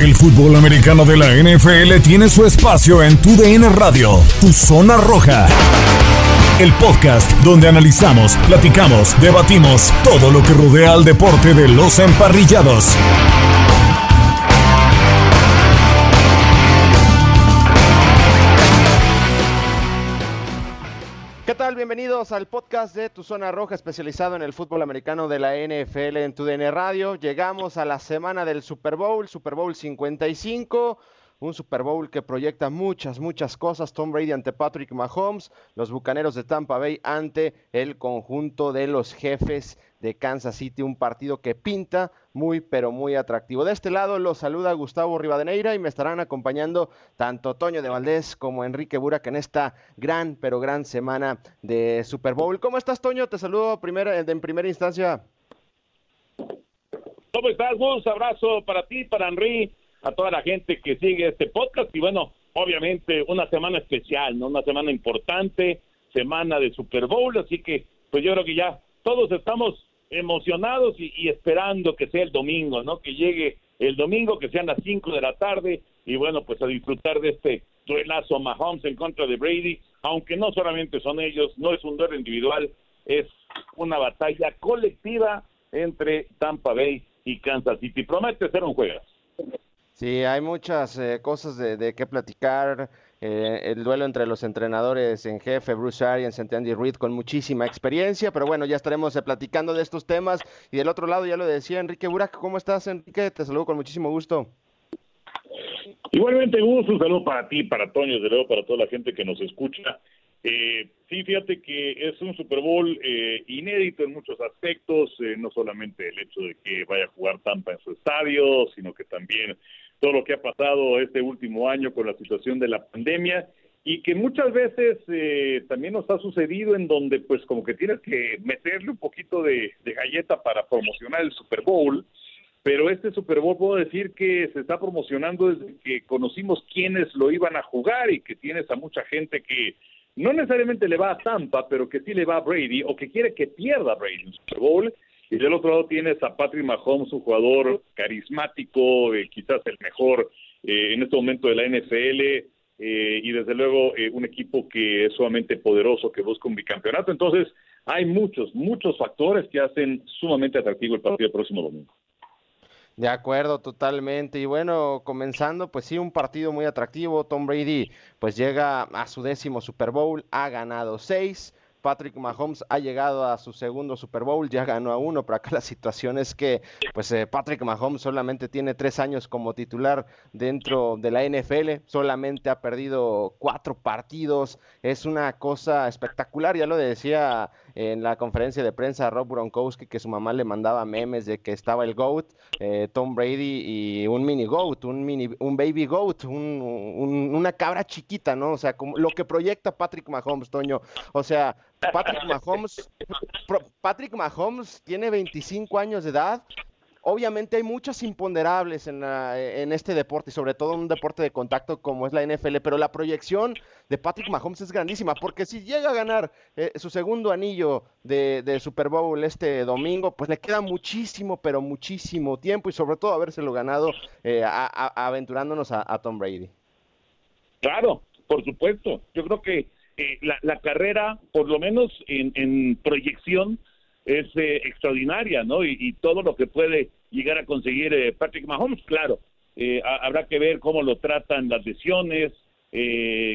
El fútbol americano de la NFL tiene su espacio en Tu DN Radio, Tu Zona Roja. El podcast donde analizamos, platicamos, debatimos todo lo que rodea al deporte de los emparrillados. ¿Qué tal? Bienvenidos al podcast de Tu Zona Roja, especializado en el fútbol americano de la NFL en TUDN Radio. Llegamos a la semana del Super Bowl, Super Bowl 55, un Super Bowl que proyecta muchas, muchas cosas. Tom Brady ante Patrick Mahomes, los Bucaneros de Tampa Bay ante el conjunto de los jefes de Kansas City, un partido que pinta muy, pero muy atractivo. De este lado los saluda Gustavo Rivadeneira y me estarán acompañando tanto Toño de Valdés como Enrique Burak en esta gran, pero gran semana de Super Bowl. ¿Cómo estás, Toño? Te saludo primera, en primera instancia. ¿Cómo estás, Gus? Abrazo para ti, para Henry, a toda la gente que sigue este podcast y bueno, obviamente una semana especial, ¿no? Una semana importante, semana de Super Bowl, así que pues yo creo que ya todos estamos emocionados y, esperando que sea el domingo, ¿no? Que llegue el domingo, que sean las 5 de la tarde y bueno, pues a disfrutar de este duelazo Mahomes en contra de Brady, aunque no solamente son ellos, no es un duelo individual, es una batalla colectiva entre Tampa Bay y Kansas City. Promete ser un juego. Sí, hay muchas eh, cosas de, de qué platicar. Eh, el duelo entre los entrenadores en jefe, Bruce Arians y Andy Reid, con muchísima experiencia, pero bueno, ya estaremos eh, platicando de estos temas. Y del otro lado, ya lo decía Enrique Burak, ¿cómo estás, Enrique? Te saludo con muchísimo gusto. Igualmente, gusto, un saludo para ti, para Toño, desde luego para toda la gente que nos escucha. Eh, sí, fíjate que es un Super Bowl eh, inédito en muchos aspectos, no solamente el hecho de que vaya a jugar Tampa en su estadio, sino que también todo lo que ha pasado este último año con la situación de la pandemia y que muchas veces eh, también nos ha sucedido en donde pues como que tienes que meterle un poquito de, galleta para promocionar el Super Bowl, pero este Super Bowl puedo decir que se está promocionando desde que conocimos quiénes lo iban a jugar y que tienes a mucha gente que no necesariamente le va a Tampa, pero que sí le va a Brady o que quiere que pierda Brady el Super Bowl y del otro lado tienes a Patrick Mahomes, un jugador carismático, eh, quizás el mejor eh, en este momento de la NFL, eh, y desde luego un equipo que es sumamente poderoso, que busca un bicampeonato. Entonces, hay muchos, muchos factores que hacen sumamente atractivo el partido del próximo domingo. De acuerdo, totalmente. Y bueno, comenzando, pues sí, un partido muy atractivo. Tom Brady, pues llega a su décimo Super Bowl, ha ganado seis Patrick Mahomes ha llegado a su segundo Super Bowl, ya ganó a uno, pero acá la situación es que pues eh, Patrick Mahomes solamente tiene tres años como titular dentro de la NFL, solamente ha perdido cuatro partidos, es una cosa espectacular, ya lo decía en la conferencia de prensa Rob Gronkowski que su mamá le mandaba memes de que estaba el GOAT, eh, Tom Brady y un mini GOAT, un, mini, un baby GOAT, una cabra chiquita, ¿no? O sea, como lo que proyecta Patrick Mahomes, Toño. O sea, Patrick Mahomes, Patrick Mahomes tiene 25 años de edad, obviamente hay muchas imponderables en, en, este deporte, y sobre todo en un deporte de contacto como es la NFL, pero la proyección de Patrick Mahomes es grandísima, porque si llega a ganar eh, su segundo anillo de, Super Bowl este domingo, pues le queda muchísimo, pero muchísimo tiempo, y sobre todo habérselo ganado eh, aventurándonos a, Tom Brady. Claro, por supuesto. Yo creo que eh, la, carrera, por lo menos en proyección, es eh, extraordinaria, ¿no? Y, todo lo que puede llegar a conseguir eh, Patrick Mahomes, claro, eh, habrá que ver cómo lo tratan las lesiones,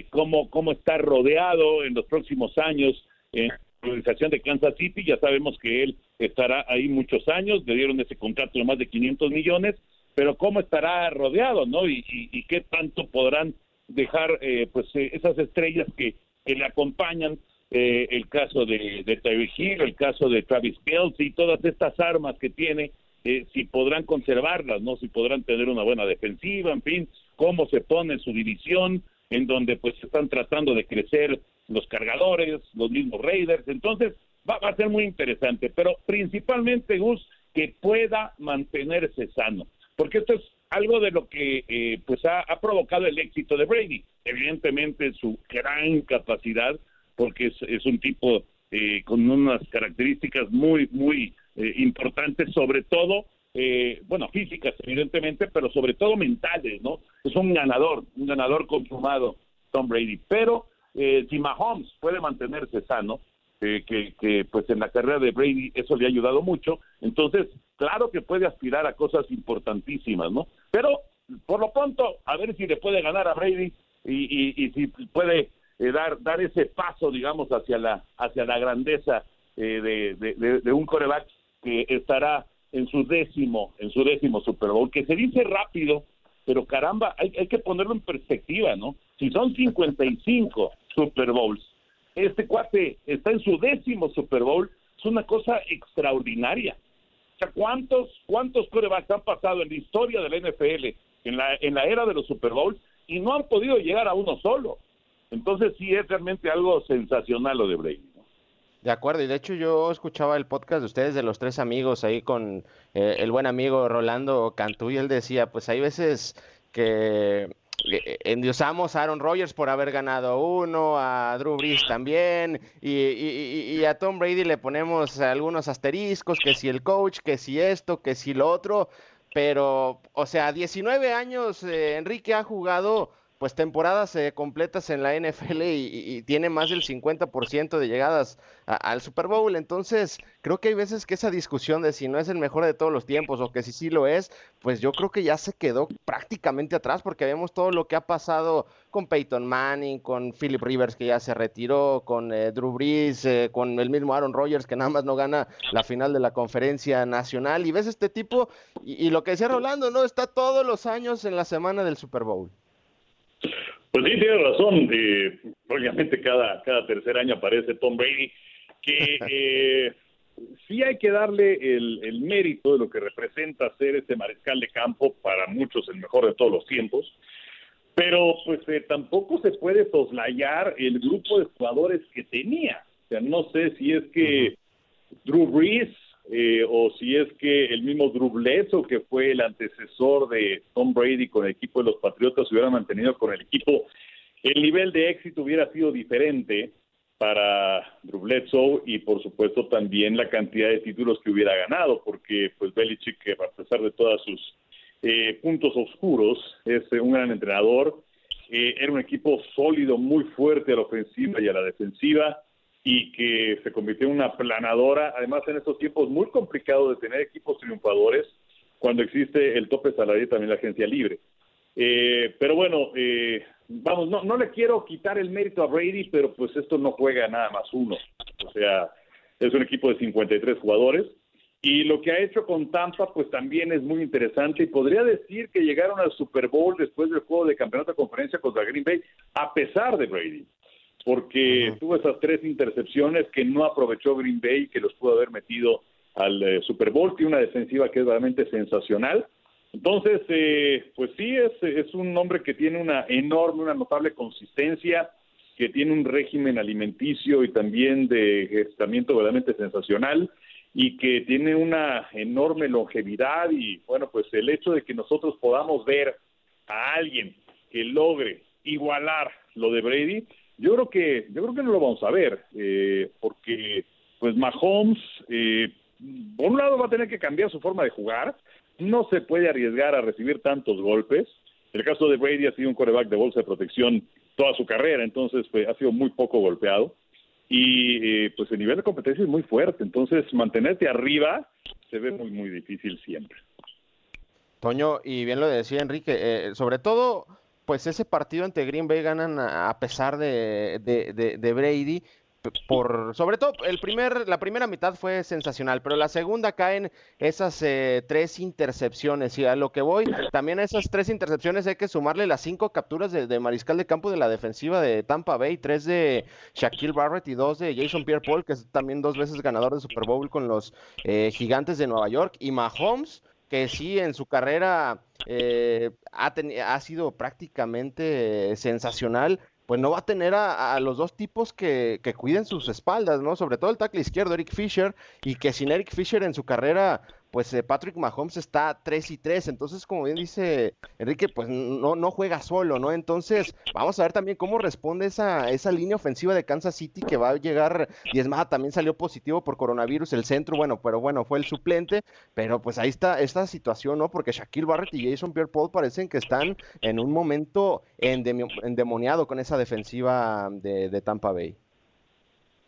cómo, cómo está rodeado en los próximos años en la organización de Kansas City. Ya sabemos que él estará ahí muchos años, le dieron ese contrato de más de 500 millones, pero cómo estará rodeado, ¿no? Y, y, qué tanto podrán dejar, pues, esas estrellas que, que le acompañan eh, el caso de, de Hill, el caso de Travis Kelce y todas estas armas que tiene eh, si podrán conservarlas, ¿no? Si podrán tener una buena defensiva, en fin, cómo se pone su división, en donde pues están tratando de crecer los cargadores, los mismos Raiders, entonces va, a ser muy interesante, pero principalmente Gus que pueda mantenerse sano, porque esto es algo de lo que eh, pues ha, provocado el éxito de Brady, evidentemente su gran capacidad, porque es, un tipo eh, con unas características muy, muy eh, importantes, sobre todo, bueno, físicas evidentemente, pero sobre todo mentales, ¿no? Es un ganador, un ganador consumado, Tom Brady, pero si Mahomes puede mantenerse sano, que, que, pues en la carrera de Brady eso le ha ayudado mucho. Entonces, claro que puede aspirar a cosas importantísimas, ¿no? Pero por lo pronto, a ver si le puede ganar a Brady y, si puede eh, dar, dar ese paso, digamos, hacia la, hacia la grandeza eh, de, de, un coreback que estará en su décimo, en su décimo Super Bowl, que se dice rápido, pero caramba, hay, hay que ponerlo en perspectiva, ¿no? Si son 55 Super Bowls este cuate está en su décimo Super Bowl, es una cosa extraordinaria. O sea, ¿cuántos, cuántos corebacks han pasado en la historia del NFL, en la, en la era de los Super Bowls, y no han podido llegar a uno solo? Entonces sí es realmente algo sensacional lo de Brady. De acuerdo, y de hecho yo escuchaba el podcast de ustedes de los tres amigos ahí con eh, el buen amigo Rolando Cantú y él decía, pues hay veces que eh, endiosamos a Aaron Rodgers por haber ganado uno, a Drew Brees también, y, a Tom Brady le ponemos algunos asteriscos, que si el coach, que si esto, que si lo otro, pero, o sea, 19 años eh, Enrique ha jugado pues temporadas eh, completas en la NFL y, tiene más del 50% de llegadas al Super Bowl. Entonces, creo que hay veces que esa discusión de si no es el mejor de todos los tiempos o que si sí lo es, pues yo creo que ya se quedó prácticamente atrás porque vemos todo lo que ha pasado con Peyton Manning, con Philip Rivers que ya se retiró, con eh, Drew Brees, eh, con el mismo Aaron Rodgers que nada más no gana la final de la conferencia nacional. Y ves este tipo, y, y lo que decía Rolando, ¿no? Está todos los años en la semana del Super Bowl. Pues sí, tiene razón. Eh, obviamente cada, cada tercer año aparece Tom Brady, que eh, sí hay que darle el, el, mérito de lo que representa ser este mariscal de campo, para muchos el mejor de todos los tiempos, pero pues eh, tampoco se puede soslayar el grupo de jugadores que tenía. O sea, no sé si es que Drew Brees eh, o si es que el mismo Drew que fue el antecesor de Tom Brady con el equipo de los Patriotas, hubiera mantenido con el equipo, el nivel de éxito hubiera sido diferente para Drew y por supuesto también la cantidad de títulos que hubiera ganado, porque pues Belichick, a pesar de todos sus eh, puntos oscuros, es un gran entrenador, eh, era un equipo sólido, muy fuerte a la ofensiva y a la defensiva, y que se convirtió en una planadora, además en estos tiempos muy complicados de tener equipos triunfadores, cuando existe el tope salarial y también la agencia libre. Eh, pero bueno, eh, vamos, no, no le quiero quitar el mérito a Brady, pero pues esto no juega nada más uno. O sea, es un equipo de 53 jugadores. Y lo que ha hecho con Tampa, pues también es muy interesante. Y podría decir que llegaron al Super Bowl después del juego de campeonato de conferencia contra Green Bay, a pesar de Brady porque tuvo esas tres intercepciones que no aprovechó Green Bay, que los pudo haber metido al eh, Super Bowl, tiene una defensiva que es realmente sensacional. Entonces, eh, pues sí, es, es un hombre que tiene una enorme, una notable consistencia, que tiene un régimen alimenticio y también de gestamiento verdaderamente sensacional y que tiene una enorme longevidad y bueno, pues el hecho de que nosotros podamos ver a alguien que logre igualar lo de Brady, yo creo que, yo creo que no lo vamos a ver, eh, porque pues Mahomes, eh, por un lado va a tener que cambiar su forma de jugar, no se puede arriesgar a recibir tantos golpes. El caso de Brady ha sido un coreback de bolsa de protección toda su carrera, entonces pues, ha sido muy poco golpeado. Y eh, pues el nivel de competencia es muy fuerte, entonces mantenerte arriba se ve muy, muy difícil siempre. Toño, y bien lo decía Enrique, eh, sobre todo pues ese partido ante Green Bay ganan a, pesar de, de, Brady, por sobre todo el primer la primera mitad fue sensacional pero la segunda caen esas eh, tres intercepciones y a lo que voy también a esas tres intercepciones hay que sumarle las cinco capturas de, mariscal de campo de la defensiva de Tampa Bay tres de Shaquille Barrett y dos de Jason Pierre-Paul que es también dos veces ganador de Super Bowl con los eh, gigantes de Nueva York y Mahomes que sí en su carrera eh, ha, ha sido prácticamente sensacional pues no va a tener a, los dos tipos que, que, cuiden sus espaldas, ¿no? Sobre todo el tackle izquierdo, Eric Fisher, y que sin Eric Fisher en su carrera pues eh, Patrick Mahomes está 3 y 3, entonces como bien dice Enrique, pues no, no juega solo, ¿no? Entonces vamos a ver también cómo responde esa, esa línea ofensiva de Kansas City que va a llegar diezmada, también salió positivo por coronavirus el centro, bueno, pero bueno, fue el suplente, pero pues ahí está esta situación, ¿no? Porque Shaquille Barrett y Jason Pierre-Paul parecen que están en un momento endemoniado con esa defensiva de, Tampa Bay.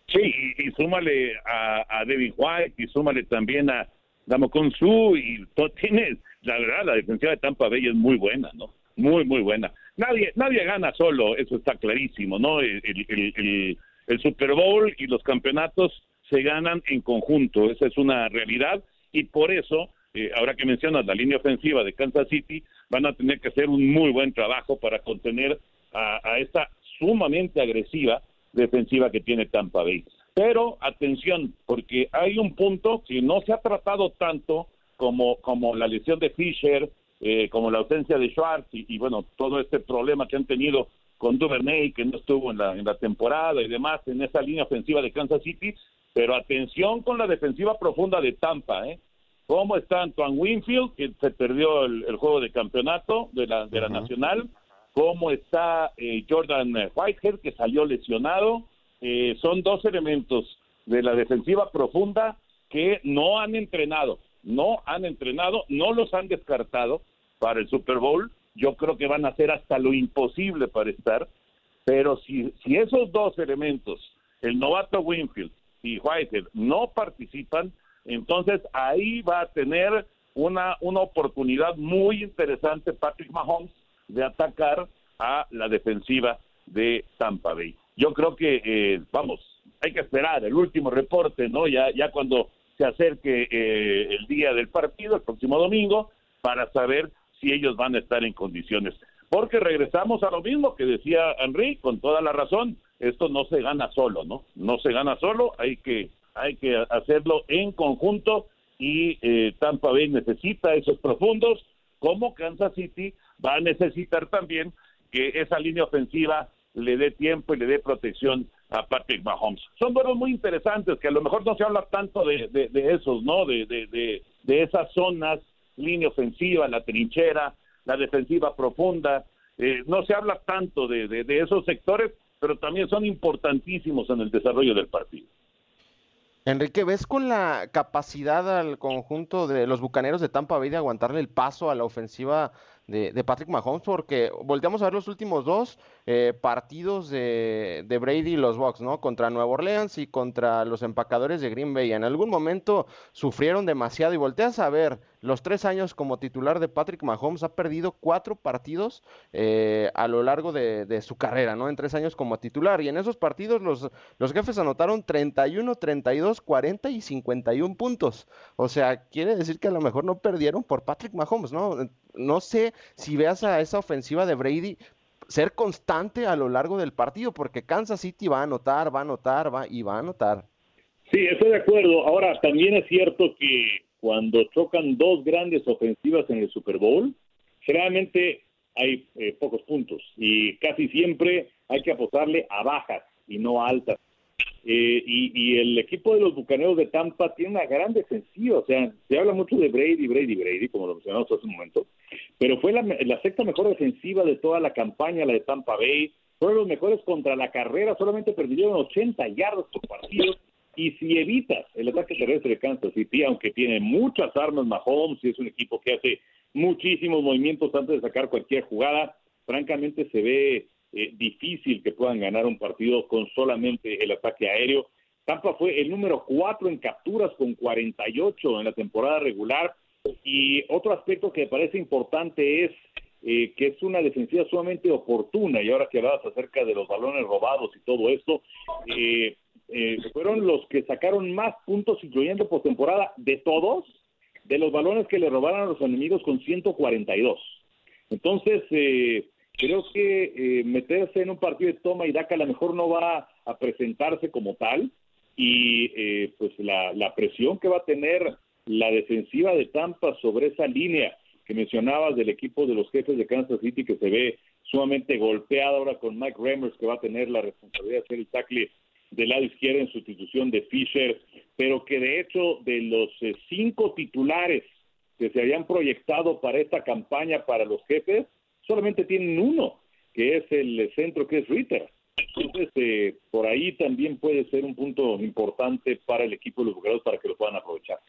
Sí, y, súmale a, a White y súmale también a Damos con su y todo, tiene, la verdad, la defensiva de Tampa Bay es muy buena, ¿no? Muy, muy buena. Nadie, nadie gana solo, eso está clarísimo, ¿no? El, el, el, Super Bowl y los campeonatos se ganan en conjunto, esa es una realidad y por eso, eh, ahora que mencionas la línea ofensiva de Kansas City, van a tener que hacer un muy buen trabajo para contener a, a esta sumamente agresiva defensiva que tiene Tampa Bay. Pero atención, porque hay un punto que no se ha tratado tanto como, como la lesión de Fisher, eh, como la ausencia de Schwartz y, bueno, todo este problema que han tenido con Duvernay, que no estuvo en la, en la temporada y demás, en esa línea ofensiva de Kansas City. Pero atención con la defensiva profunda de Tampa, ¿eh? ¿Cómo está Antoine Winfield, que se perdió el, juego de campeonato de la, de la Nacional? ¿Cómo está eh, Jordan Whitehead, que salió lesionado? Eh, son dos elementos de la defensiva profunda que no han entrenado, no han entrenado, no los han descartado para el Super Bowl. Yo creo que van a hacer hasta lo imposible para estar, pero si, si esos dos elementos, el novato Winfield y Whitehead, no participan, entonces ahí va a tener una, una oportunidad muy interesante Patrick Mahomes de atacar a la defensiva de Tampa Bay yo creo que, eh, vamos, hay que esperar el último reporte, ¿no? Ya, ya cuando se acerque eh, el día del partido, el próximo domingo, para saber si ellos van a estar en condiciones. Porque regresamos a lo mismo que decía Henry, con toda la razón, esto no se gana solo, ¿no? No se gana solo, hay que, hay que hacerlo en conjunto y eh, Tampa Bay necesita esos profundos, como Kansas City va a necesitar también que esa línea ofensiva le dé tiempo y le dé protección a Patrick Mahomes. Son duelos muy interesantes que a lo mejor no se habla tanto de, de, esos, ¿no? De, de, de, esas zonas, línea ofensiva, la trinchera, la defensiva profunda. Eh, no se habla tanto de, de esos sectores, pero también son importantísimos en el desarrollo del partido. Enrique, ¿ves con la capacidad al conjunto de los bucaneros de Tampa Bay de aguantarle el paso a la ofensiva de, Patrick Mahomes, porque volteamos a ver los últimos dos eh, partidos de, Brady y los Bucks, ¿no? Contra Nueva Orleans y contra los empacadores de Green Bay. En algún momento sufrieron demasiado y volteas a ver los tres años como titular de Patrick Mahomes, ha perdido cuatro partidos eh, a lo largo de, su carrera, ¿no? En tres años como titular. Y en esos partidos los, los jefes anotaron 31, 32, 40 y 51 puntos. O sea, quiere decir que a lo mejor no perdieron por Patrick Mahomes, ¿no? No sé si veas a esa ofensiva de Brady ser constante a lo largo del partido, porque Kansas City va a anotar, va a anotar, va y va a anotar. Sí, estoy de acuerdo. Ahora, también es cierto que cuando chocan dos grandes ofensivas en el Super Bowl, generalmente hay eh, pocos puntos y casi siempre hay que apostarle a bajas y no a altas. Eh, y, el equipo de los Bucaneros de Tampa tiene una gran defensiva, o sea, se habla mucho de Brady, Brady, Brady, como lo mencionamos hace un momento, pero fue la, sexta mejor defensiva de toda la campaña, la de Tampa Bay, fueron los mejores contra la carrera, solamente perdieron 80 yardas por partido, y si evitas el ataque terrestre de Kansas City, aunque tiene muchas armas Mahomes y es un equipo que hace muchísimos movimientos antes de sacar cualquier jugada, francamente se ve eh, difícil que puedan ganar un partido con solamente el ataque aéreo. Tampa fue el número cuatro en capturas con 48 en la temporada regular. Y otro aspecto que me parece importante es eh, que es una defensiva sumamente oportuna. Y ahora que hablas acerca de los balones robados y todo esto, eh, eh, fueron los que sacaron más puntos, incluyendo postemporada, de todos, de los balones que le robaron a los enemigos con 142. Entonces, eh, creo que eh, meterse en un partido de toma y daca a lo mejor no va a presentarse como tal y pues la, la presión que va a tener la defensiva de Tampa sobre esa línea que mencionabas del equipo de los jefes de Kansas City que se ve sumamente golpeada ahora con Mike Remmers que va a tener la responsabilidad de ser el tackle del lado izquierdo en sustitución de Fisher, pero que de hecho de los eh, cinco titulares que se habían proyectado para esta campaña para los jefes, solamente tienen uno, que es el centro que es Ritter. Entonces, eh, por ahí también puede ser un punto importante para el equipo de los jugadores para que lo puedan aprovechar.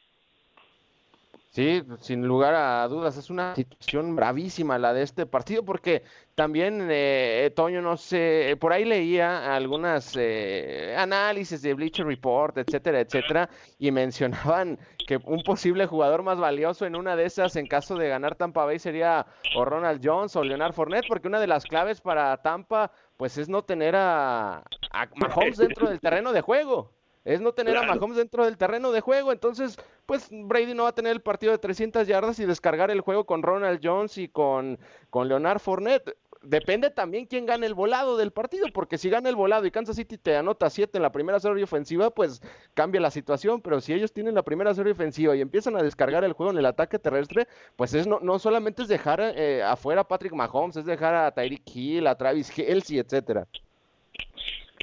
Sí, sin lugar a dudas, es una situación bravísima la de este partido, porque también, eh, Toño, no sé, por ahí leía algunas eh, análisis de Bleacher Report, etcétera, etcétera, y mencionaban que un posible jugador más valioso en una de esas, en caso de ganar Tampa Bay, sería o Ronald Jones o Leonard Fournette, porque una de las claves para Tampa, pues es no tener a, a Mahomes dentro del terreno de juego es no tener a Mahomes dentro del terreno de juego. Entonces, pues Brady no va a tener el partido de 300 yardas y descargar el juego con Ronald Jones y con, con Leonard Fournette. Depende también quién gane el volado del partido, porque si gana el volado y Kansas City te anota 7 en la primera serie ofensiva, pues cambia la situación, pero si ellos tienen la primera serie ofensiva y empiezan a descargar el juego en el ataque terrestre, pues es no, no solamente es dejar eh, afuera a Patrick Mahomes, es dejar a Tyreek Hill, a Travis Kelsey, etcétera.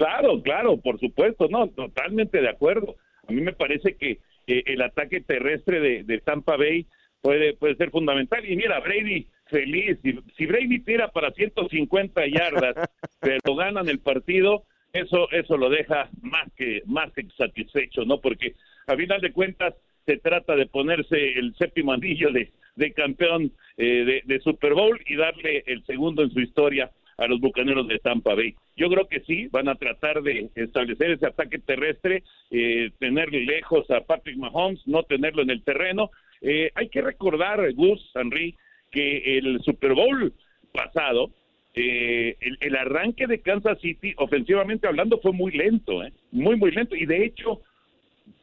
Claro, claro, por supuesto, no, totalmente de acuerdo. A mí me parece que el ataque terrestre de, Tampa Bay puede, puede ser fundamental. Y mira, Brady feliz, si, si Brady tira para 150 yardas, pero ganan el partido, eso eso lo deja más que más que satisfecho, ¿no? Porque a final de cuentas se trata de ponerse el séptimo anillo de, de campeón eh, de, de Super Bowl y darle el segundo en su historia a los bucaneros de Tampa Bay. Yo creo que sí, van a tratar de establecer ese ataque terrestre, eh, tener lejos a Patrick Mahomes, no tenerlo en el terreno. Eh, hay que recordar, Gus, Henry, que el Super Bowl pasado, eh, el, arranque de Kansas City, ofensivamente hablando, fue muy lento, ¿eh? muy, muy lento. Y de hecho,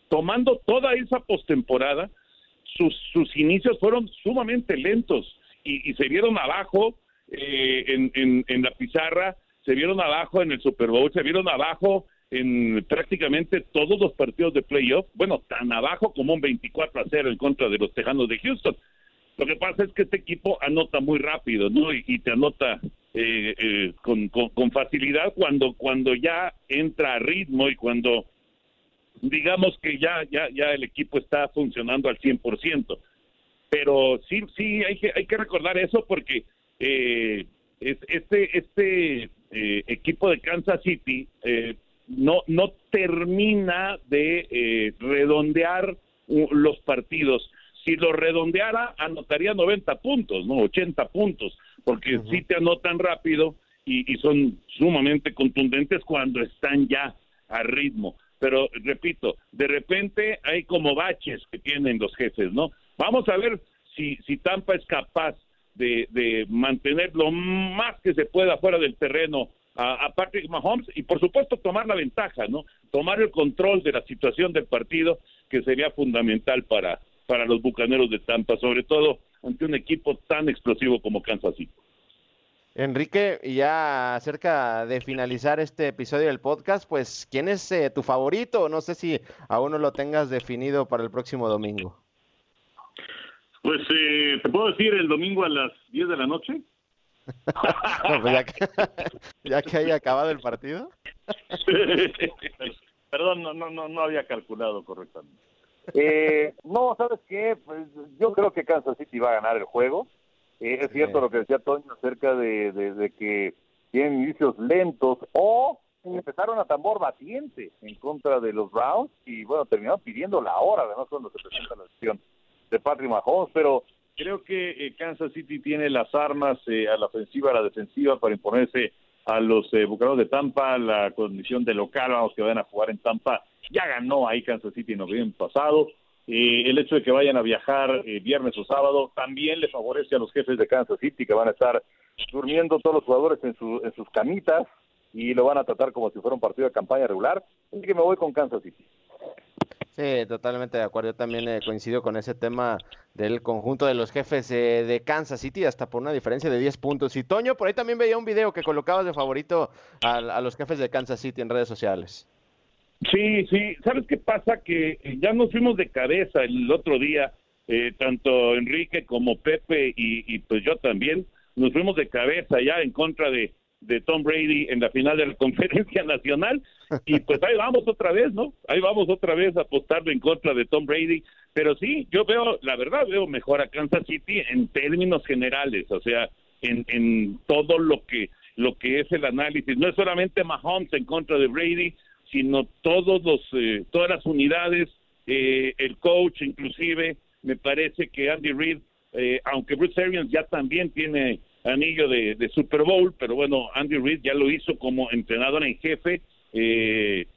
tomando toda esa postemporada, sus, sus inicios fueron sumamente lentos y, y se vieron abajo eh, en, en, la pizarra, se vieron abajo en el Super Bowl, se vieron abajo en prácticamente todos los partidos de playoff, bueno, tan abajo como un 24 a 0 en contra de los Tejanos de Houston. Lo que pasa es que este equipo anota muy rápido, ¿no? Y, te anota eh, eh, con, con, facilidad cuando cuando ya entra a ritmo y cuando digamos que ya ya ya el equipo está funcionando al 100%. Pero sí sí hay que hay que recordar eso porque eh, este, este eh, equipo de Kansas City eh, no, no termina de eh, redondear los partidos. Si lo redondeara, anotaría 90 puntos, no 80 puntos, porque si te anotan rápido y, y son sumamente contundentes cuando están ya a ritmo. Pero repito, de repente hay como baches que tienen los jefes, ¿no? Vamos a ver si, si Tampa es capaz de, mantener lo más que se pueda fuera del terreno a, Patrick Mahomes y por supuesto tomar la ventaja, ¿no? Tomar el control de la situación del partido que sería fundamental para, para los Bucaneros de Tampa, sobre todo ante un equipo tan explosivo como Kansas City. Enrique, ya cerca de finalizar este episodio del podcast, pues, ¿quién es eh, tu favorito? No sé si aún no lo tengas definido para el próximo domingo. Pues, eh, ¿te puedo decir el domingo a las 10 de la noche? Pues ya, que, haya acabado el partido. Perdón, no, no, no, había calculado correctamente. Eh, no, ¿sabes qué? Pues yo creo que Kansas City va a ganar el juego. Eh, es cierto lo que decía Toño acerca de, de, que tienen inicios lentos o empezaron a tambor batiente en contra de los Browns y bueno, terminaron pidiendo la hora, además cuando se presenta la decisión de Patrick Mahomes, pero creo que eh, Kansas City tiene las armas eh, a la ofensiva, a la defensiva para imponerse a los eh, Bucaneros de Tampa, la condición de local, vamos que vayan a jugar en Tampa, ya ganó ahí Kansas City en noviembre pasado, eh, el hecho de que vayan a viajar viernes o sábado también le favorece a los jefes de Kansas City que van a estar durmiendo todos los jugadores en, su, en sus camitas y lo van a tratar como si fuera un partido de campaña regular. Así que me voy con Kansas City. Sí, totalmente de acuerdo. Yo también eh, coincido con ese tema del conjunto de los jefes eh, de Kansas City, hasta por una diferencia de 10 puntos. Y Toño, por ahí también veía un video que colocabas de favorito a, los jefes de Kansas City en redes sociales. Sí, sí. ¿Sabes qué pasa? Que ya nos fuimos de cabeza el otro día, eh, tanto Enrique como Pepe y, pues yo también, nos fuimos de cabeza ya en contra de Tom Brady en la final de la conferencia nacional y pues ahí vamos otra vez, ¿no? Ahí vamos otra vez a en contra de Tom Brady, pero sí, yo veo, la verdad veo mejor a Kansas City en términos generales, o sea, en, en todo lo que lo que es el análisis, no es solamente Mahomes en contra de Brady, sino todos los eh, todas las unidades, eh, el coach inclusive, me parece que Andy Reid, eh, aunque Bruce Arians ya también tiene anillo de, Super Bowl, pero bueno, Andy Reid ya lo hizo como entrenador en jefe. Eh,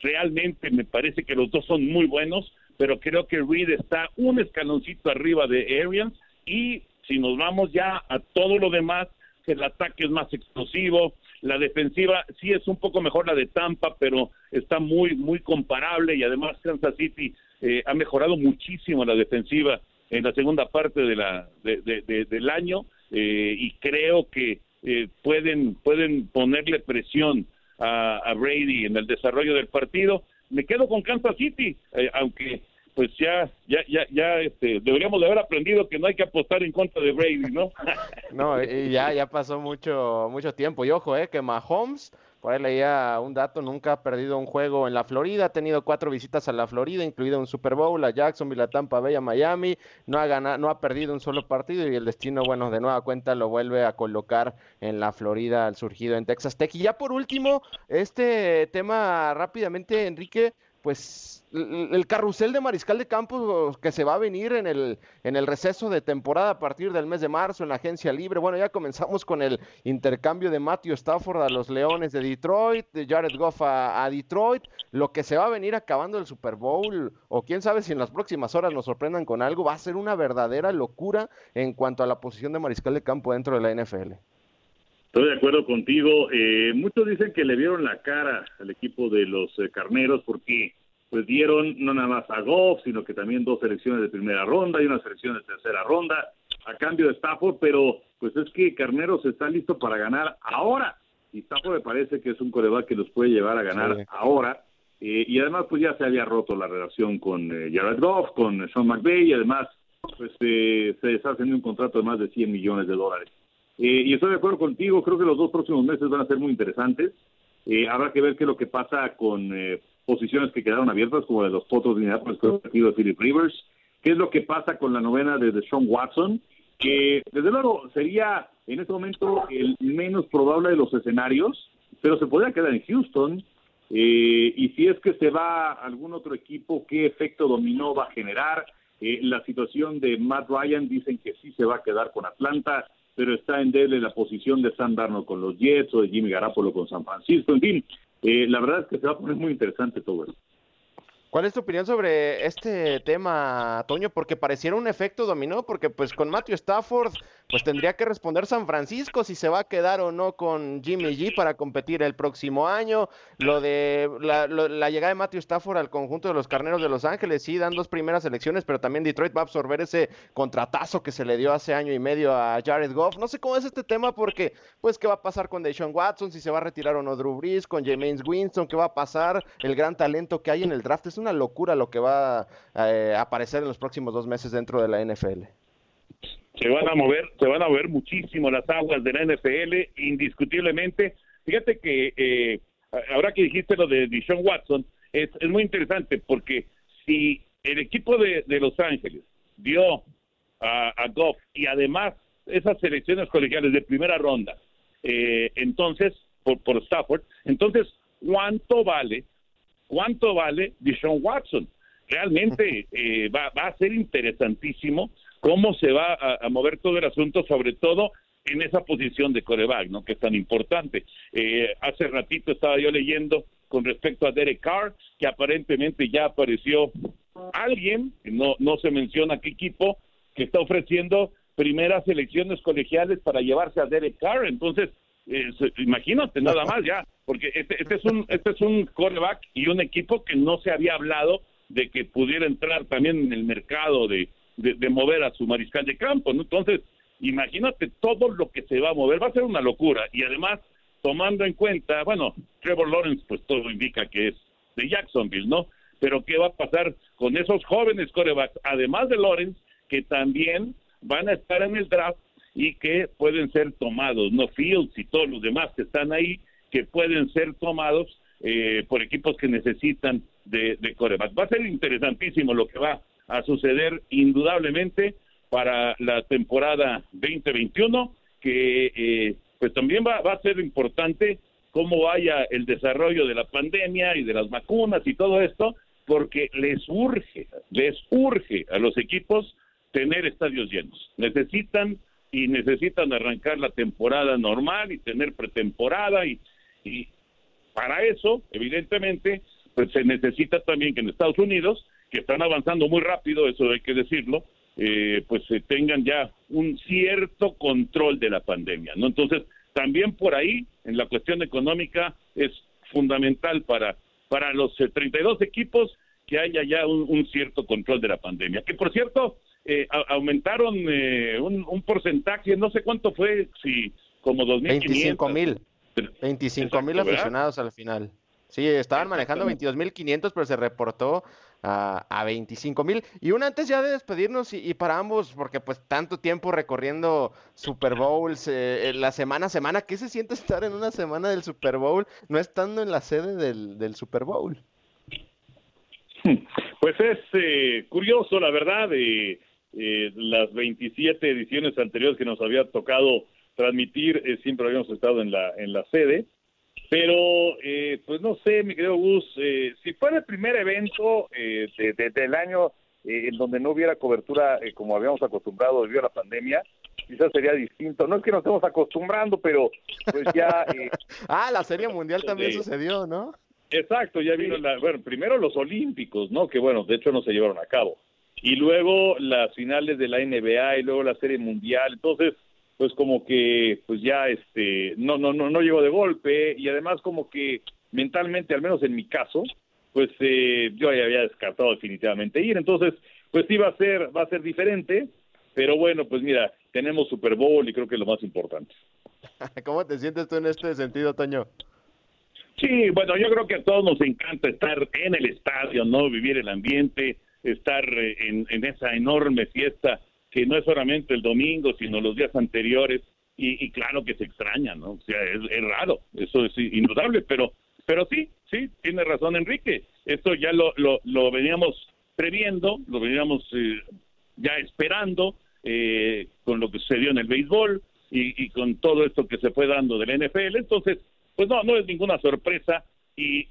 realmente me parece que los dos son muy buenos, pero creo que Reid está un escaloncito arriba de Arians y si nos vamos ya a todo lo demás, el ataque es más explosivo, la defensiva sí es un poco mejor la de Tampa, pero está muy muy comparable y además Kansas City eh, ha mejorado muchísimo la defensiva en la segunda parte de la del año eh, y creo que eh, pueden pueden ponerle presión a, Brady en el desarrollo del partido. Me quedo con Kansas City, eh, aunque pues ya ya ya ya este, deberíamos de haber aprendido que no hay que apostar en contra de Brady, ¿no? no, y ya ya pasó mucho mucho tiempo y ojo, eh que Mahomes por ahí leía un dato, nunca ha perdido un juego en la Florida, ha tenido cuatro visitas a la Florida, incluido un Super Bowl, a Jacksonville, a Tampa Bay, a Miami, no ha ganado, no ha perdido un solo partido y el destino, bueno, de nueva cuenta lo vuelve a colocar en la Florida al surgido en Texas Tech. Y ya por último, este tema rápidamente, Enrique, pues el carrusel de mariscal de campo que se va a venir en el, en el receso de temporada a partir del mes de marzo en la agencia libre. Bueno, ya comenzamos con el intercambio de Matthew Stafford a los Leones de Detroit, de Jared Goff a, Detroit, lo que se va a venir acabando el Super Bowl, o quién sabe si en las próximas horas nos sorprendan con algo, va a ser una verdadera locura en cuanto a la posición de mariscal de campo dentro de la NFL. Estoy de acuerdo contigo. Eh, muchos dicen que le vieron la cara al equipo de los eh, carneros porque pues dieron no nada más a Goff, sino que también dos selecciones de primera ronda y una selección de tercera ronda a cambio de Stafford, pero pues es que Carneros está listo para ganar ahora y Stafford me parece que es un coreback que los puede llevar a ganar ahora eh, y además pues ya se había roto la relación con Jared Goff, con Sean McVay y además pues se está haciendo un contrato de más de 100 millones de dólares. Eh, y estoy de acuerdo contigo, creo que los dos próximos meses van a ser muy interesantes. Eh, habrá que ver qué es lo que pasa con eh, posiciones que quedaron abiertas, como de los Potos de Indianapolis, el partido de Philip Rivers. ¿Qué es lo que pasa con la novena de Sean Watson? Que desde luego sería en este momento el menos probable de los escenarios, pero se podría quedar en Houston. y si es que se va a algún otro equipo, ¿qué efecto dominó va a generar? la situación de Matt Ryan dicen que sí se va a quedar con Atlanta pero está en débil la posición de Sam Darnold con los Jets o de Jimmy Garapolo con San Francisco. En fin, eh, la verdad es que se va a poner muy interesante todo esto. ¿Cuál es tu opinión sobre este tema, Toño? Porque pareciera un efecto dominó, porque pues con Matthew Stafford, pues tendría que responder San Francisco si se va a quedar o no con Jimmy G para competir el próximo año. Lo de la, llegada de Matthew Stafford al conjunto de los Carneros de Los Ángeles, sí, dan dos primeras elecciones, pero también Detroit va a absorber ese contratazo que se le dio hace año y medio a Jared Goff. No sé cómo es este tema, porque pues qué va a pasar con Deshaun Watson, si se va a retirar o no Drew Brees, con James Winston, qué va a pasar, el gran talento que hay en el draft. Es una locura lo que va eh, a aparecer en los próximos dos meses dentro de la NFL. Se van a mover, se van a mover muchísimo las aguas de la NFL, indiscutiblemente. Fíjate que eh, ahora que dijiste lo de Deshaun Watson, es, muy interesante porque si el equipo de, Los Ángeles dio a, a, Goff y además esas selecciones colegiales de primera ronda, eh, entonces, por, por Stafford, entonces, ¿cuánto vale cuánto vale Deshaun Watson. Realmente eh, va, a ser interesantísimo cómo se va a, mover todo el asunto, sobre todo en esa posición de coreback, ¿no? Que es tan importante. Eh, hace ratito estaba yo leyendo con respecto a Derek Carr, que aparentemente ya apareció alguien, no, no se menciona qué equipo, que está ofreciendo primeras elecciones colegiales para llevarse a Derek Carr. Entonces, imagínate nada más ya, porque este, este, es un este es un coreback y un equipo que no se había hablado de que pudiera entrar también en el mercado de, de, mover a su mariscal de campo. Entonces, imagínate todo lo que se va a mover, va a ser una locura y además tomando en cuenta, bueno, Trevor Lawrence pues todo indica que es de Jacksonville, ¿no? Pero ¿qué va a pasar con esos jóvenes corebacks, además de Lawrence, que también van a estar en el draft y que pueden ser tomados, no Fields y todos los demás que están ahí, que pueden ser tomados eh, por equipos que necesitan de, de coreback. Va a ser interesantísimo lo que va a suceder indudablemente para la temporada 2021, que eh, pues también va, va a ser importante cómo vaya el desarrollo de la pandemia y de las vacunas y todo esto, porque les urge, les urge a los equipos tener estadios llenos. Necesitan y necesitan arrancar la temporada normal y tener pretemporada y, y para eso, evidentemente, pues se necesita también que en Estados Unidos, que están avanzando muy rápido, eso hay que decirlo, eh, pues se tengan ya un cierto control de la pandemia, ¿no? Entonces, también por ahí, en la cuestión económica, es fundamental para, para los 32 eh, equipos que haya ya un cierto control de la pandemia. Que por cierto, eh, aumentaron eh, un, porcentaje, no sé cuánto fue, si como 2.500. 25 mil. 25 mil aficionados al final. Sí, estaban manejando 22.500, pero se reportó a, a 25 mil. Y un antes ya de despedirnos y, para ambos, porque pues tanto tiempo recorriendo Super Bowls, eh, la semana a semana, ¿qué se siente estar en una semana del Super Bowl no estando en la sede del, del Super Bowl? Pues es curioso, la verdad. Eh, eh, las 27 ediciones anteriores que nos había tocado transmitir, eh, siempre habíamos estado en la, en la sede. Pero, eh, pues no sé, mi querido Gus, eh, si fuera el primer evento eh, de, del año en donde no hubiera cobertura como habíamos acostumbrado debido a la pandemia, quizás sería distinto. No es que nos estemos acostumbrando, pero pues ya... ah, la Serie Mundial también sucedió, ¿no? Exacto, ya vino la... Bueno, primero los Olímpicos, ¿no? Que bueno, de hecho no se llevaron a cabo y luego las finales de la NBA y luego la Serie Mundial. Entonces, pues como que pues ya este no no no no llegó de golpe y además como que mentalmente, al menos en mi caso, pues eh, yo ya había descartado definitivamente ir. Entonces, pues sí va a ser va a ser diferente, pero bueno, pues mira, tenemos Super Bowl y creo que es lo más importante. ¿Cómo te sientes tú en este sentido, Toño? Sí, bueno, yo creo que a todos nos encanta estar en el estadio, ¿no? Vivir el ambiente, estar eh, en, esa enorme fiesta que no es solamente el domingo, sino los días anteriores, y, claro que se extraña, ¿no? O sea, es, raro, eso es indudable, pero, pero sí, sí, tiene razón Enrique, esto ya lo, lo, veníamos previendo, lo veníamos eh, ya esperando eh, con lo que sucedió en el béisbol y, y con todo esto que se fue dando del NFL, entonces, pues no, no es ninguna sorpresa y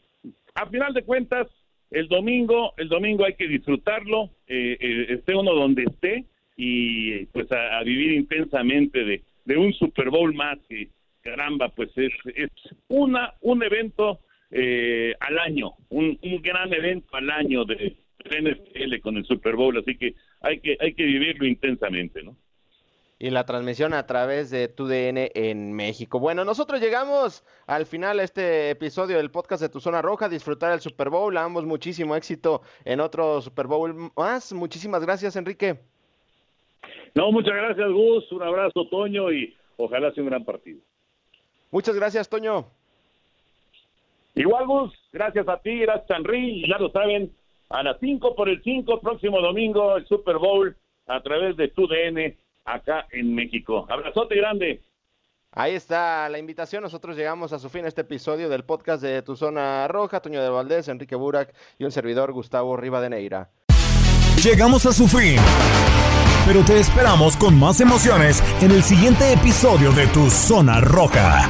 a final de cuentas, el domingo, el domingo hay que disfrutarlo, eh, eh, esté uno donde esté y pues a, vivir intensamente de, un Super Bowl más que caramba, pues es, es una un evento eh, al año, un, un gran evento al año de, de NFL con el Super Bowl, así que hay que hay que vivirlo intensamente, ¿no? y la transmisión a través de TUDN en México. Bueno, nosotros llegamos al final de este episodio del podcast de Tu Zona Roja, disfrutar el Super Bowl, ambos muchísimo éxito en otro Super Bowl más. Muchísimas gracias, Enrique. No, muchas gracias, Gus. Un abrazo, Toño, y ojalá sea un gran partido. Muchas gracias, Toño. Igual, Gus, gracias a ti, gracias, Henry. Ya lo saben, a las 5 por el 5, próximo domingo, el Super Bowl a través de TUDN acá en México. Abrazote grande. Ahí está la invitación. Nosotros llegamos a su fin este episodio del podcast de Tu Zona Roja. Toño de Valdés, Enrique Burak y un servidor Gustavo Rivadeneira. Llegamos a su fin. Pero te esperamos con más emociones en el siguiente episodio de Tu Zona Roja.